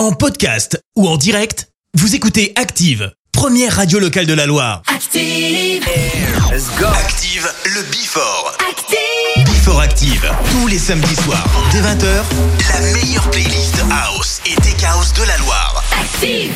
En podcast ou en direct, vous écoutez Active, première radio locale de la Loire. Active. Let's go. Active, le Before. Active. Before Active, tous les samedis soirs, dès 20h, la meilleure playlist House et Tech House de la Loire. Active.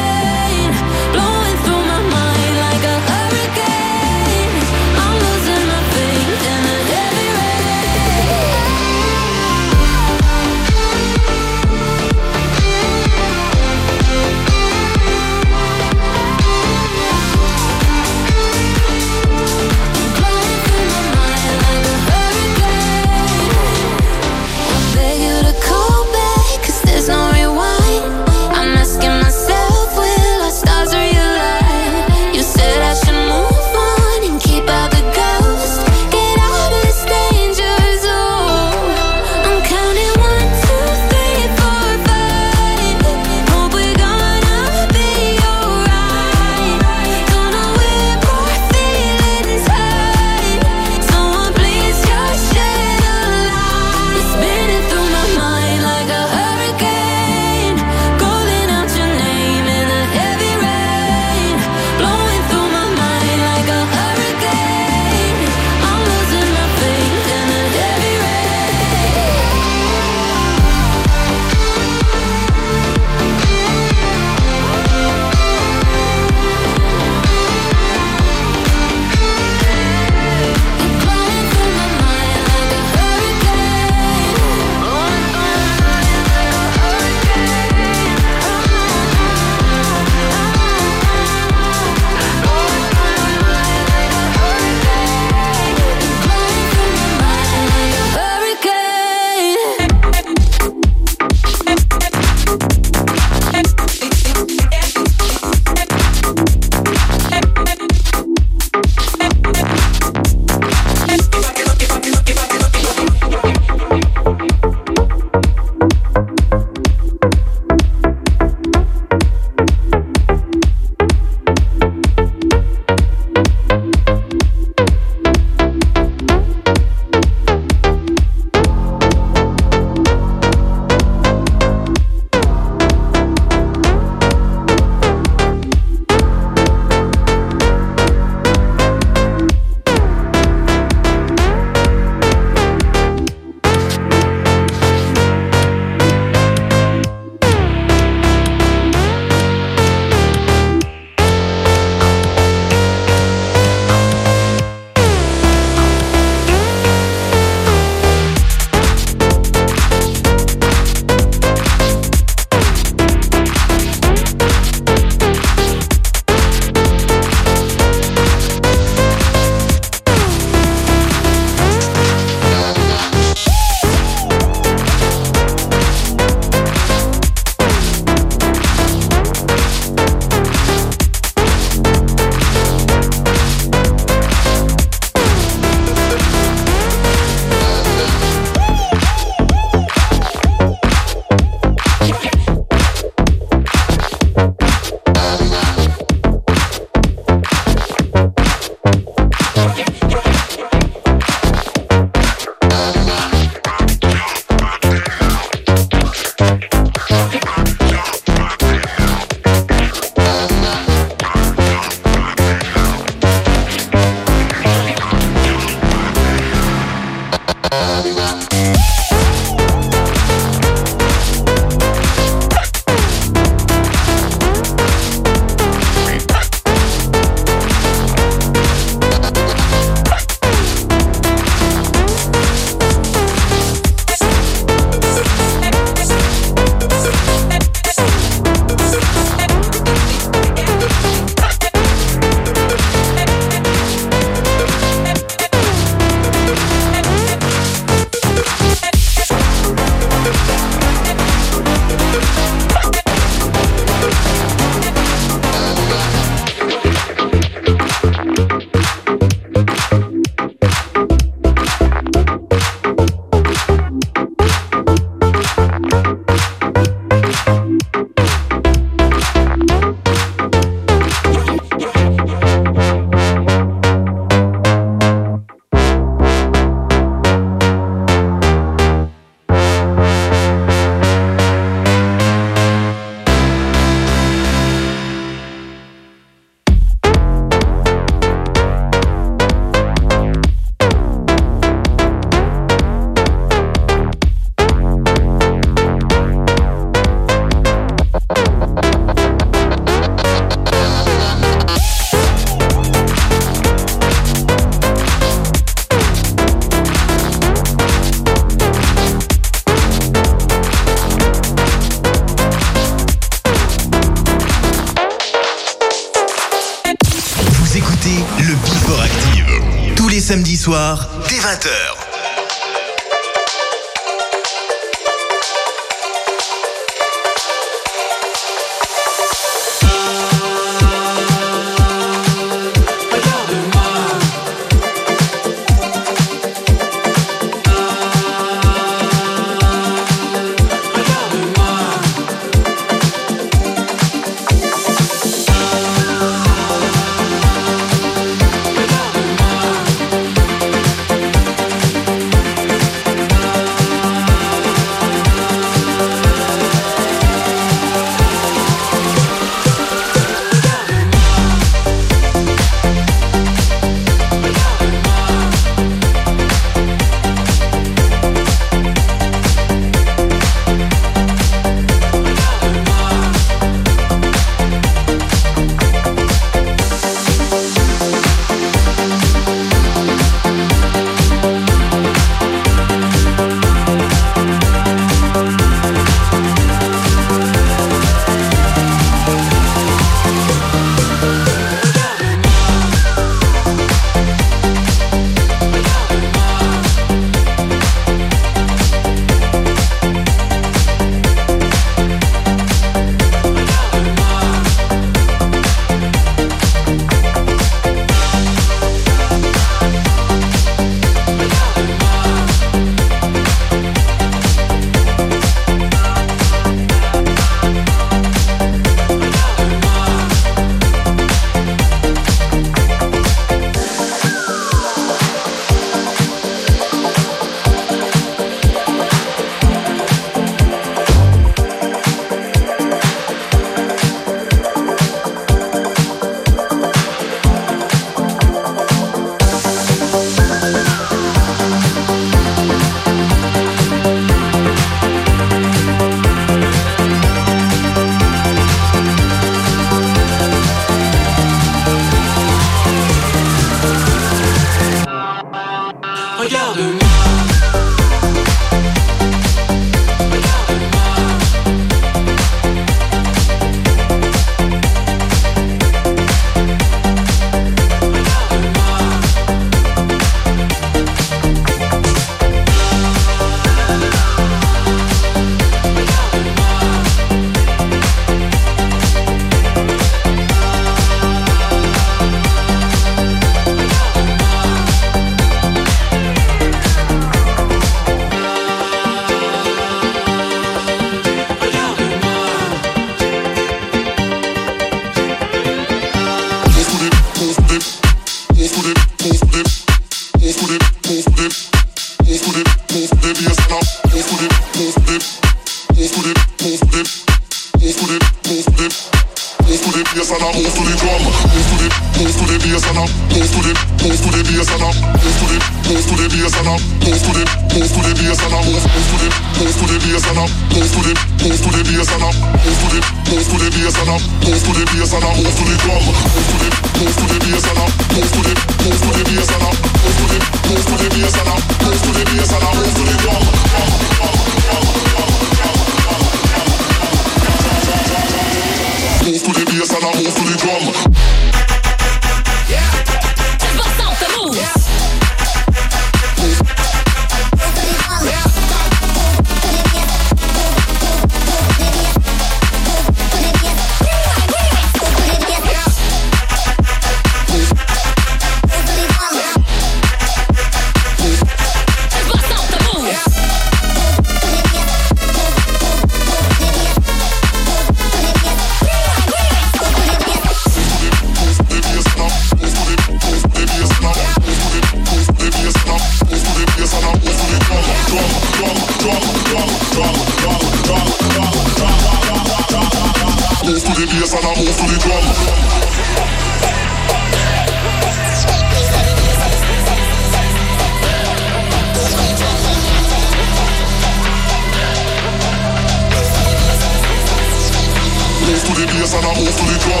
I all for the.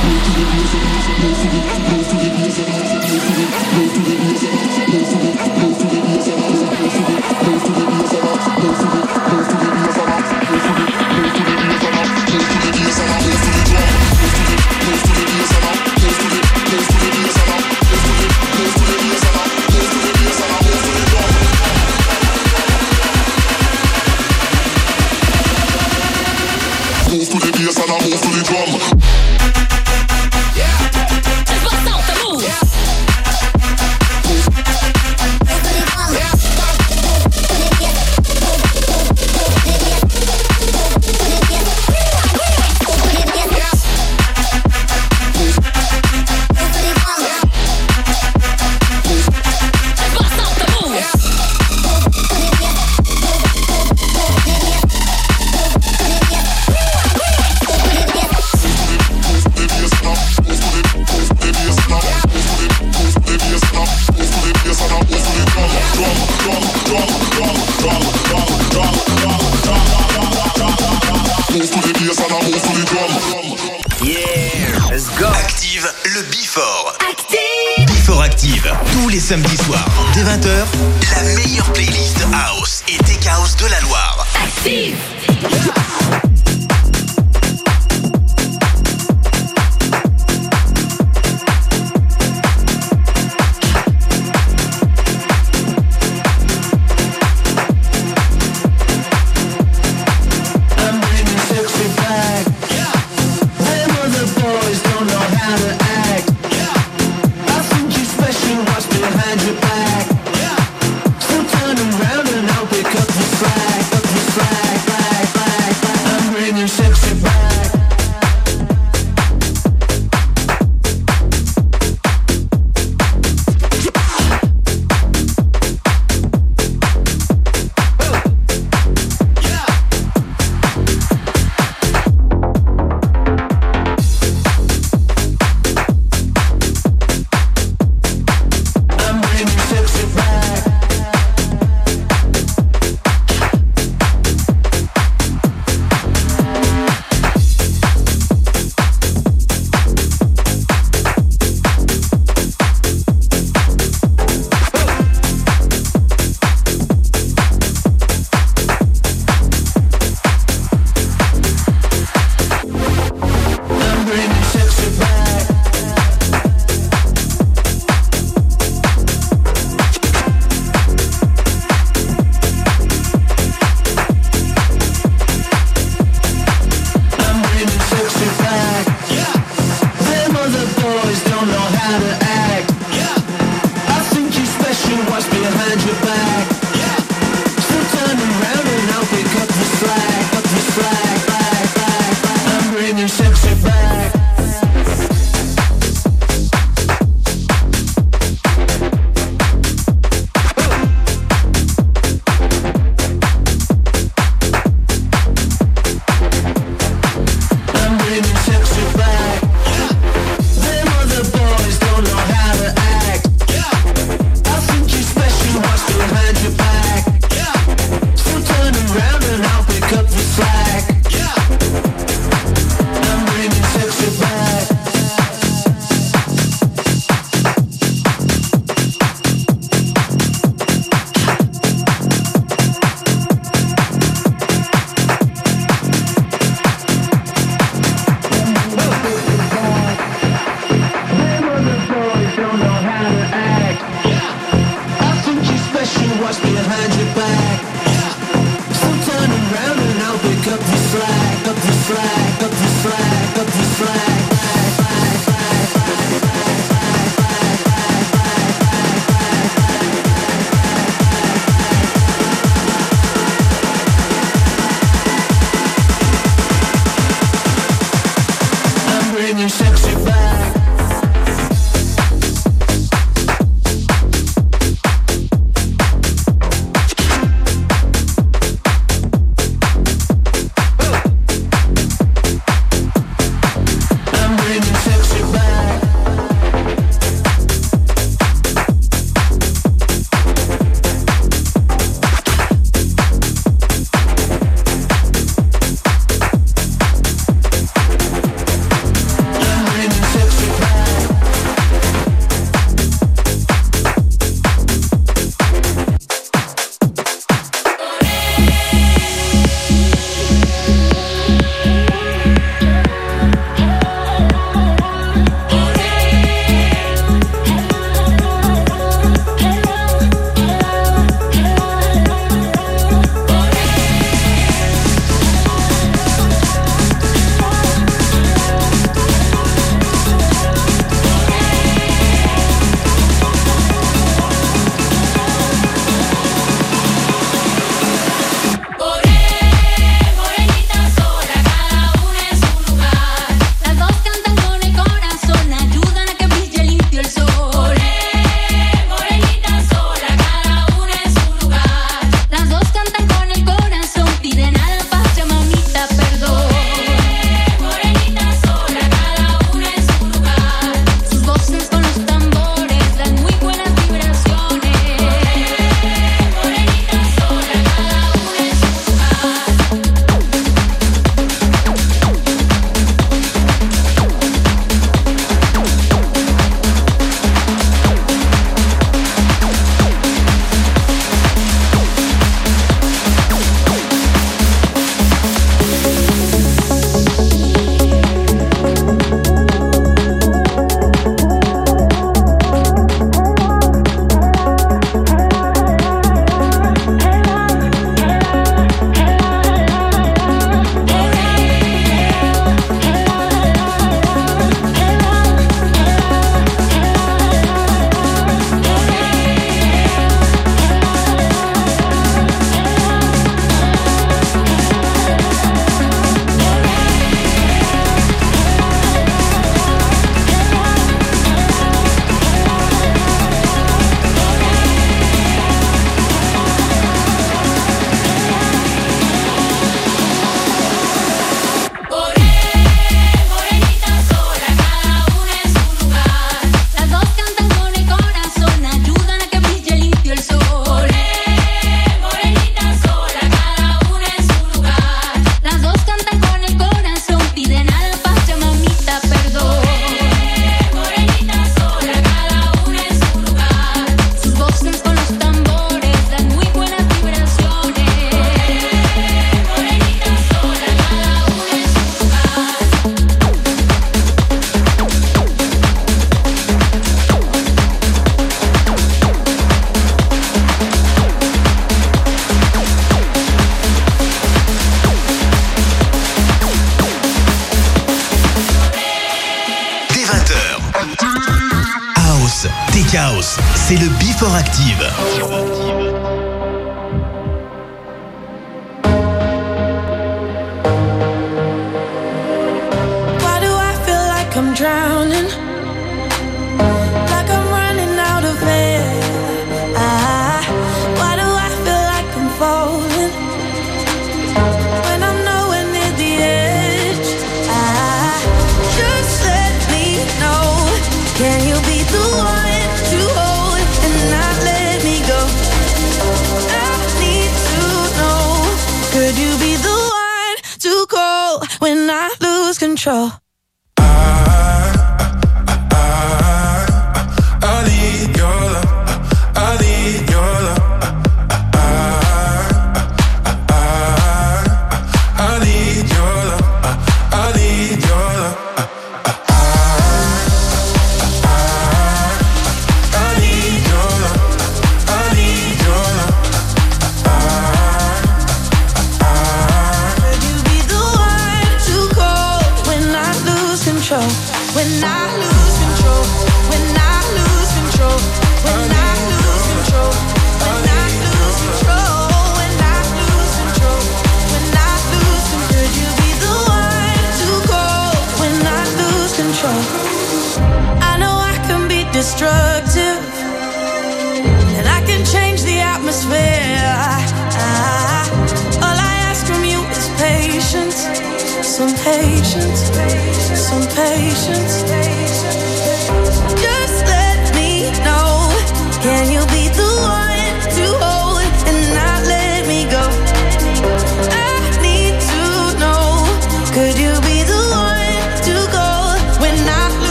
Go the music, go the music, go the music, go the music, go the music.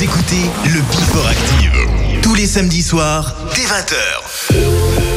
Écoutez le Bifor Active. Tous les samedis soirs, dès 20h.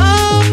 In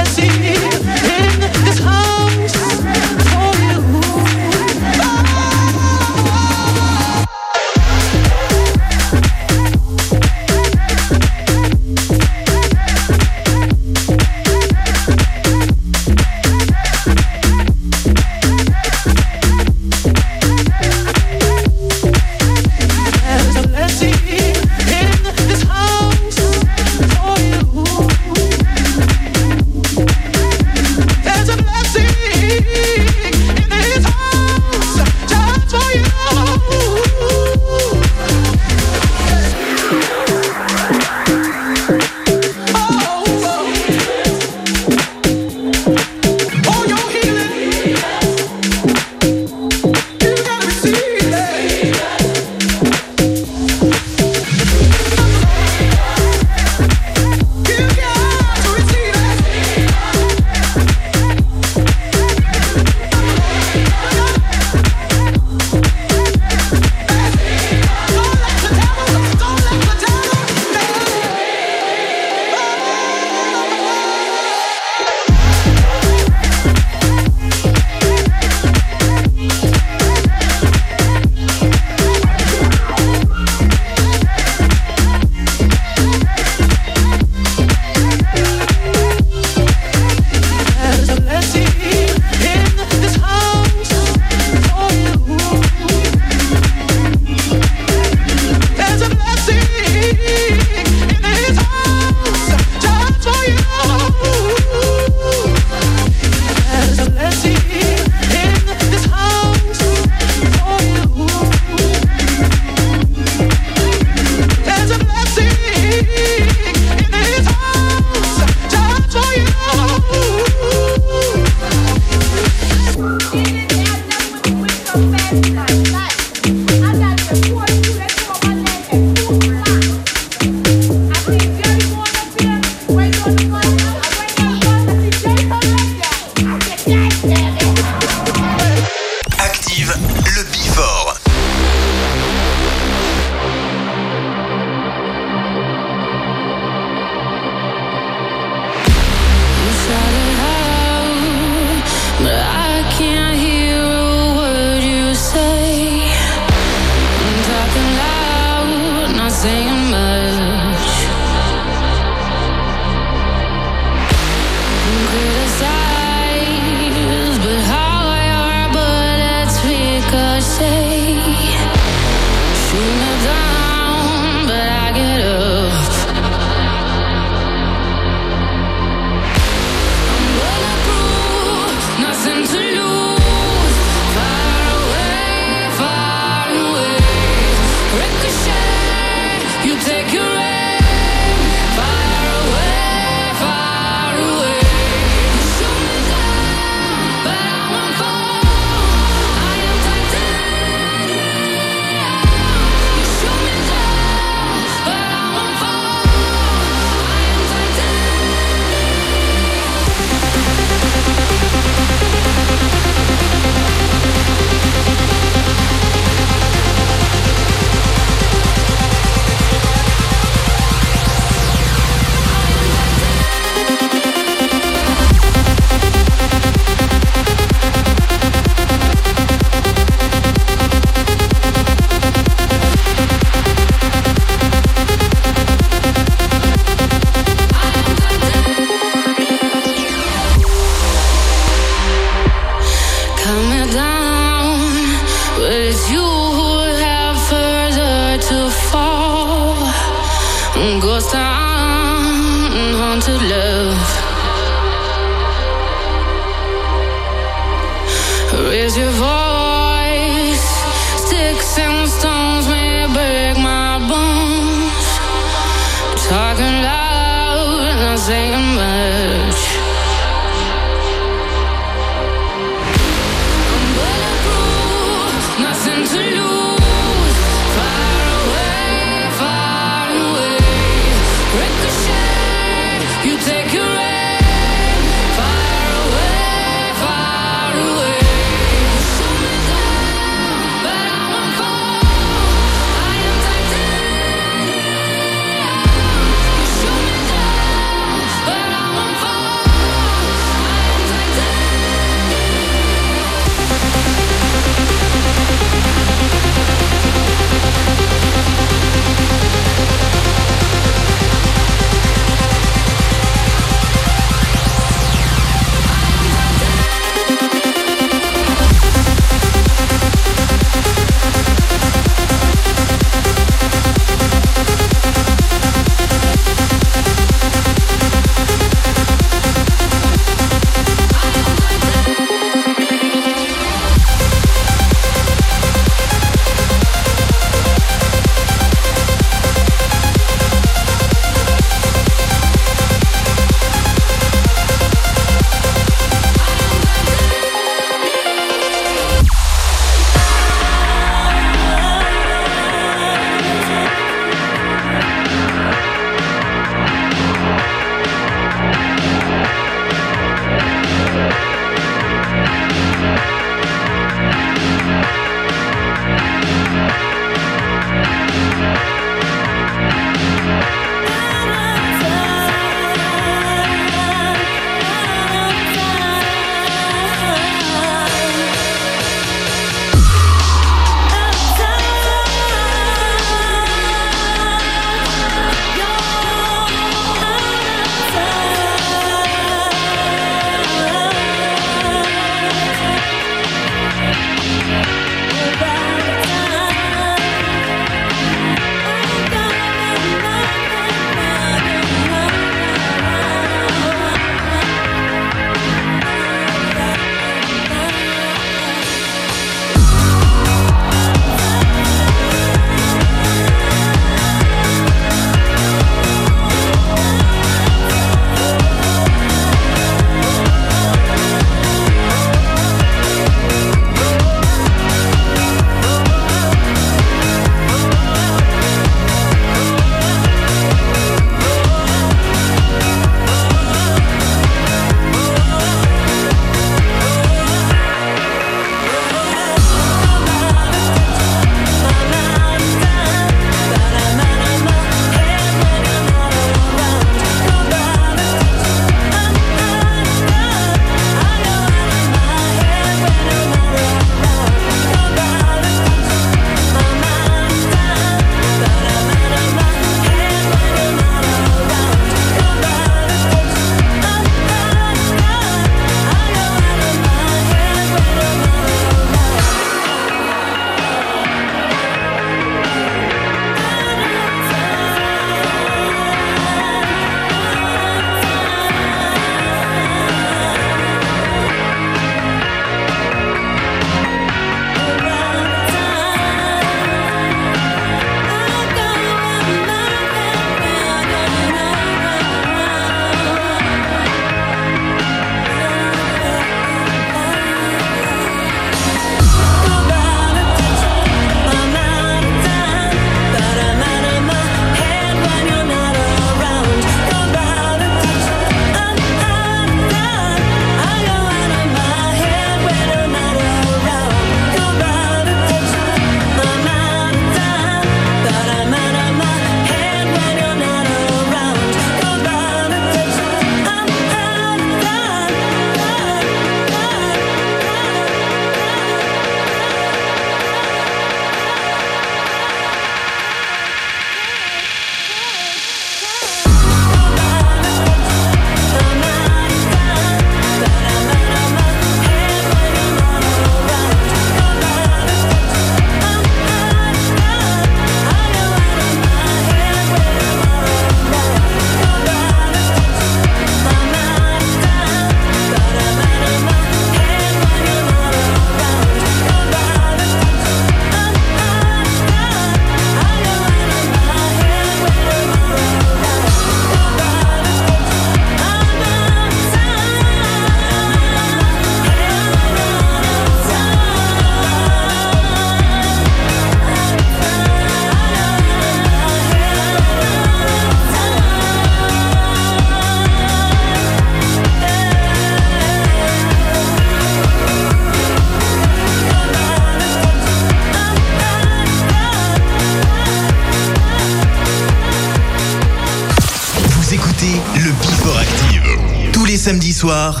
soir.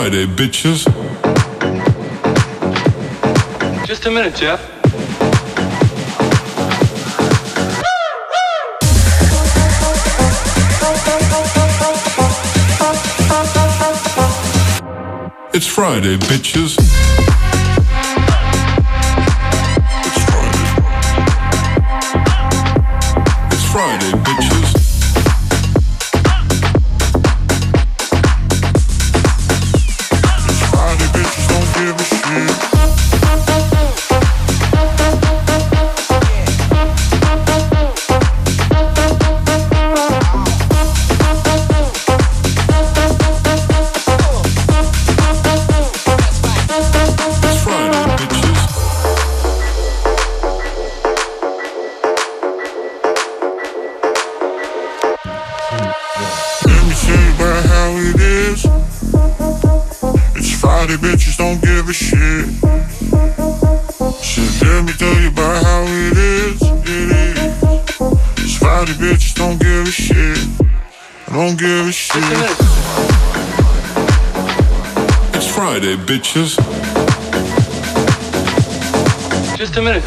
Friday, bitches. Just a minute, Jeff. It's Friday, bitches.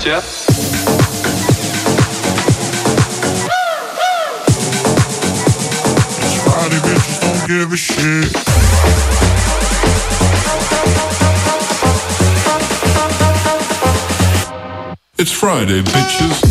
Jeff? Body bitches don't give a shit. It's Friday, bitches.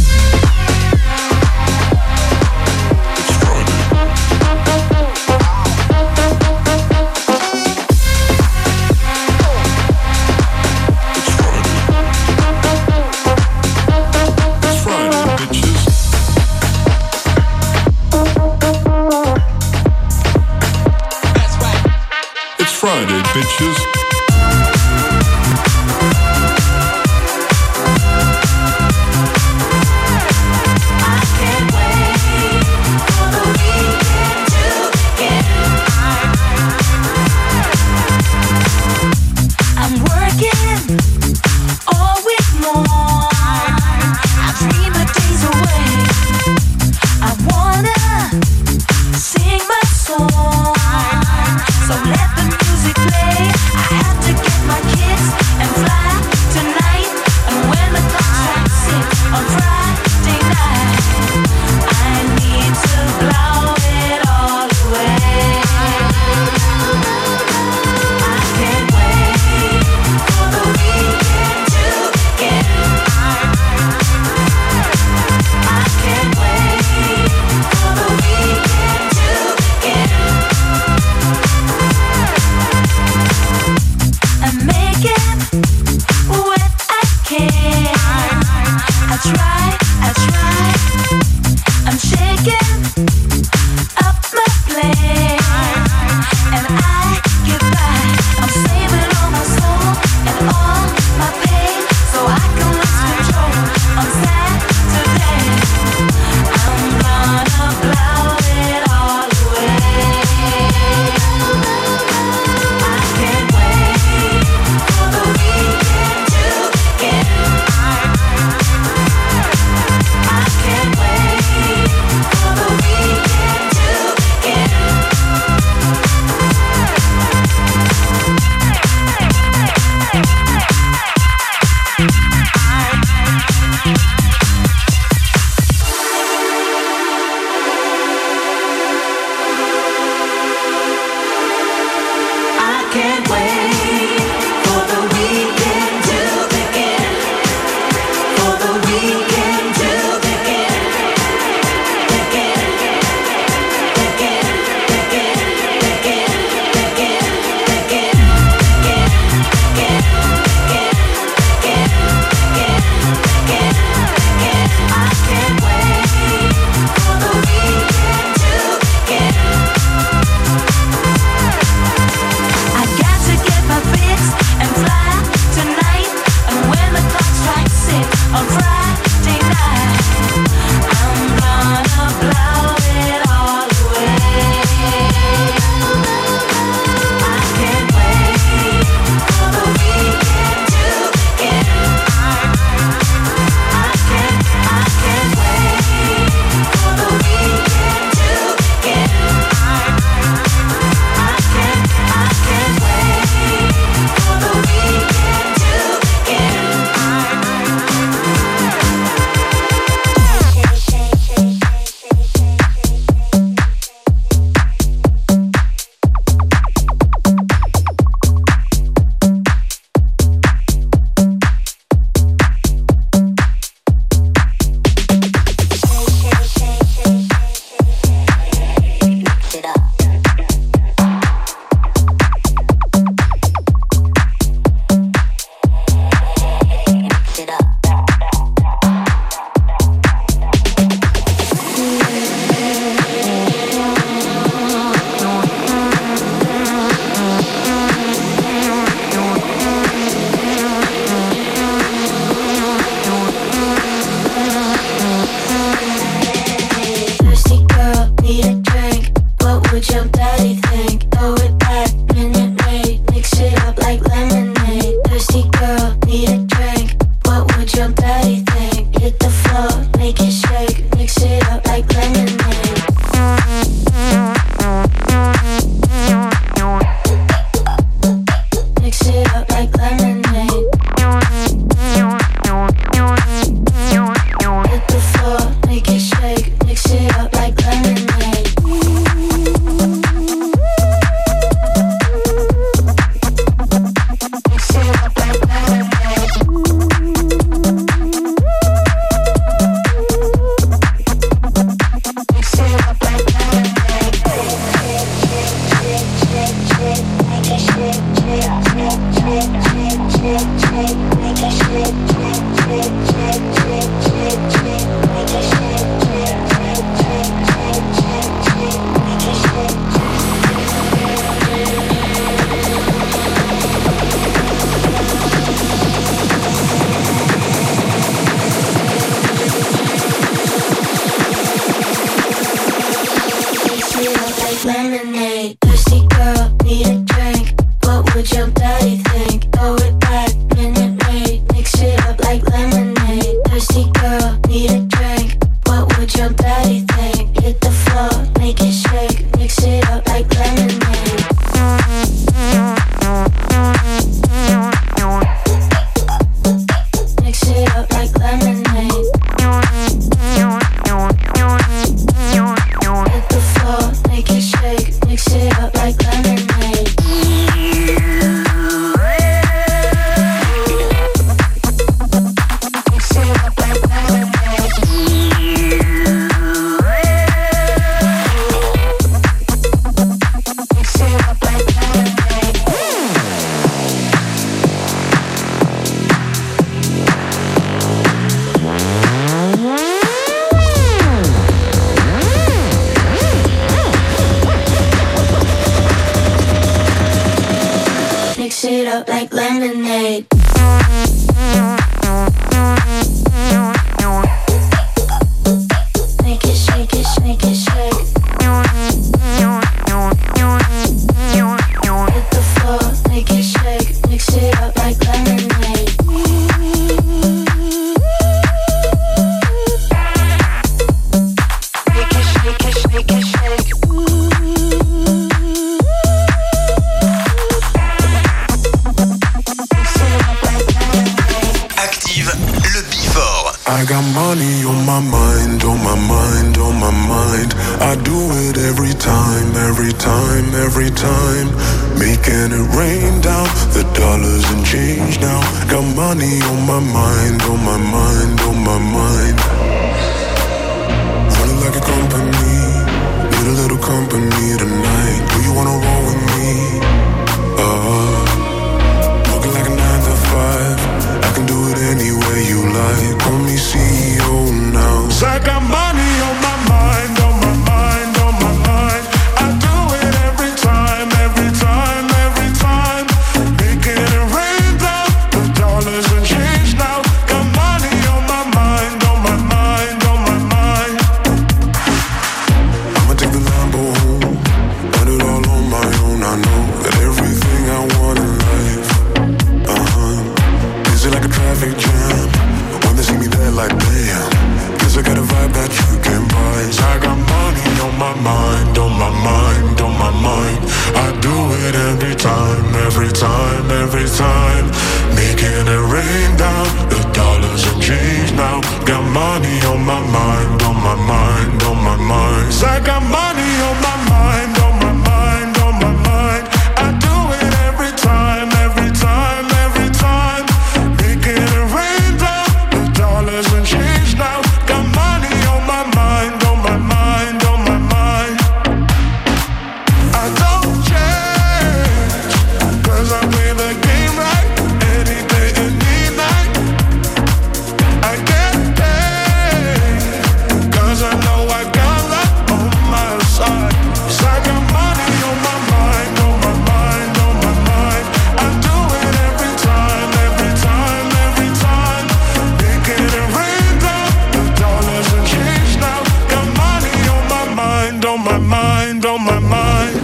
on my mind, on my mind.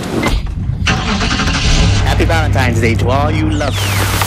Happy Valentine's Day to all you lovers.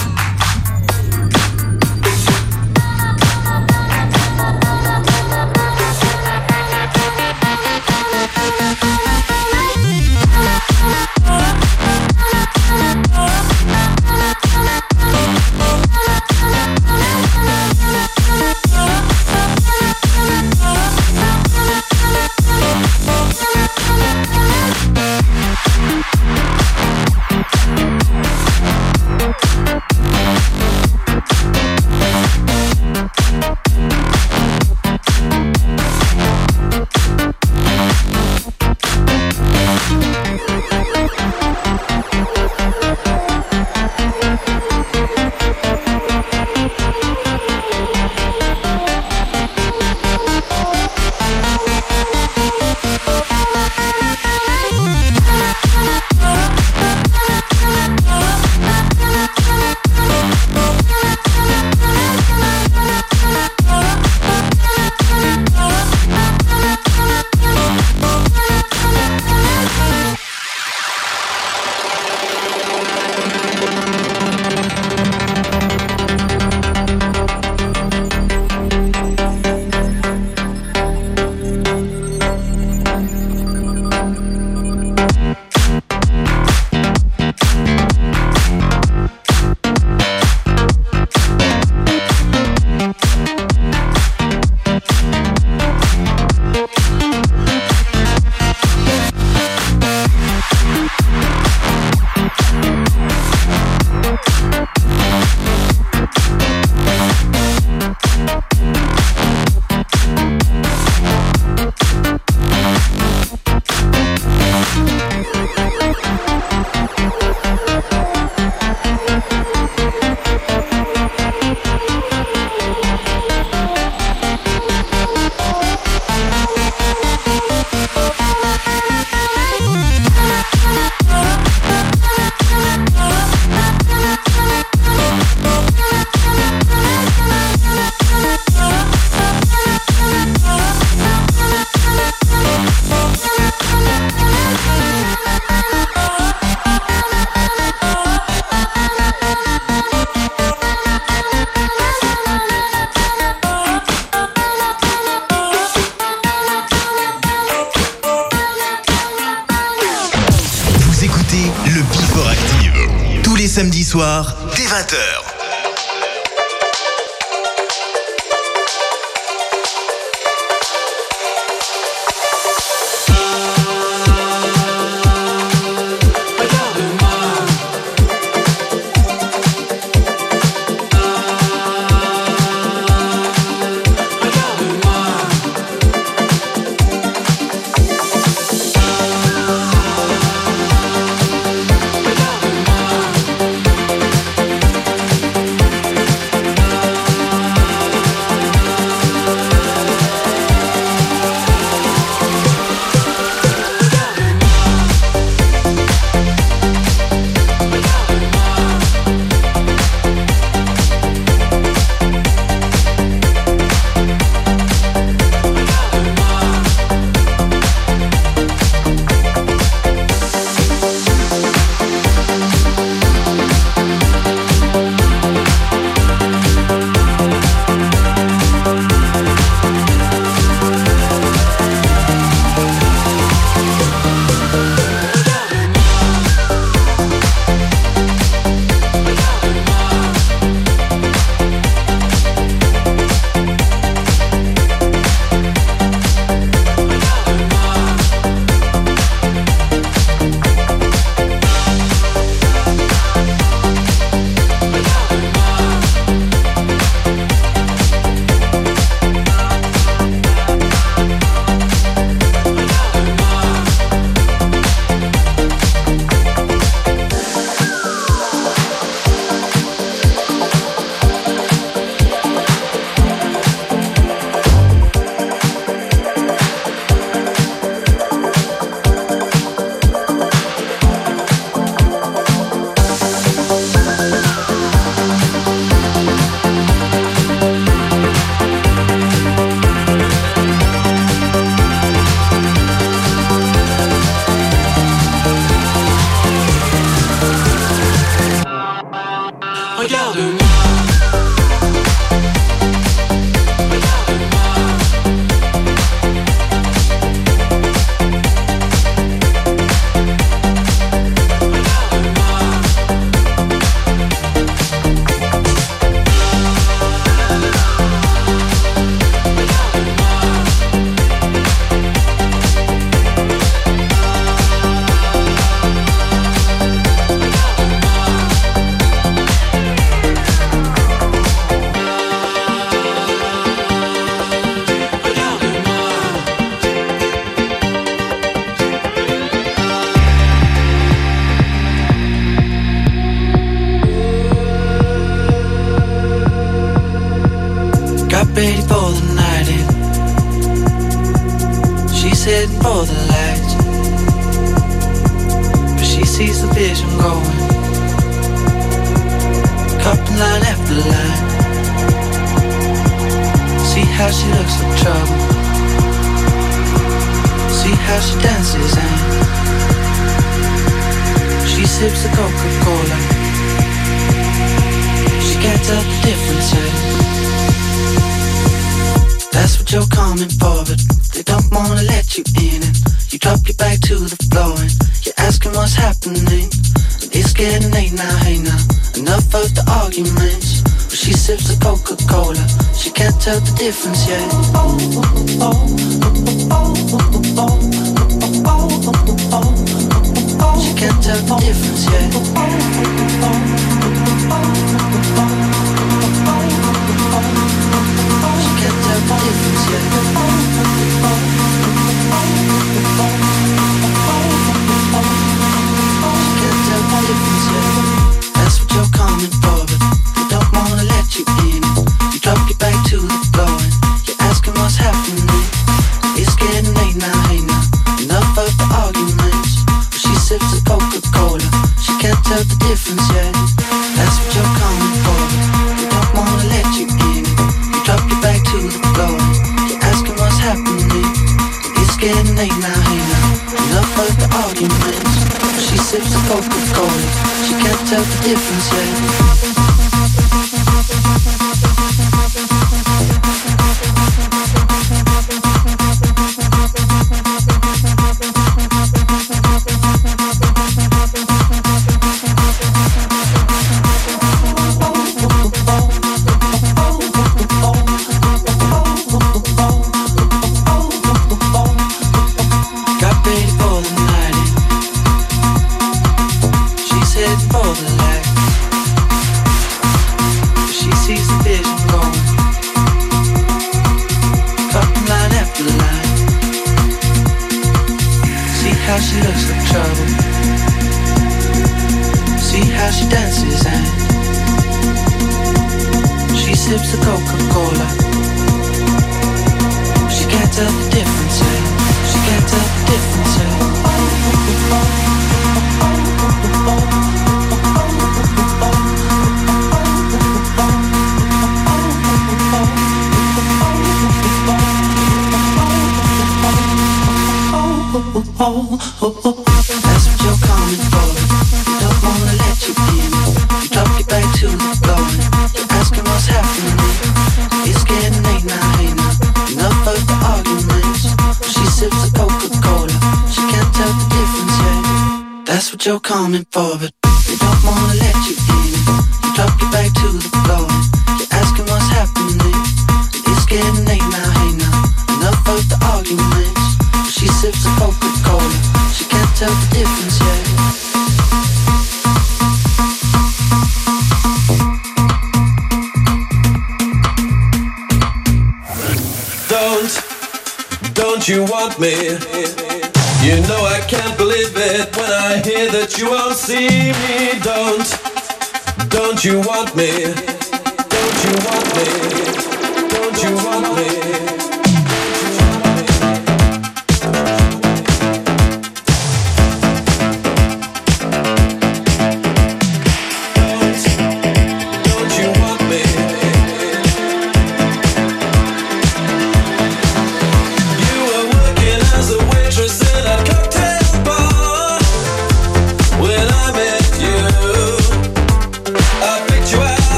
différentiel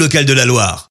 locale de la Loire.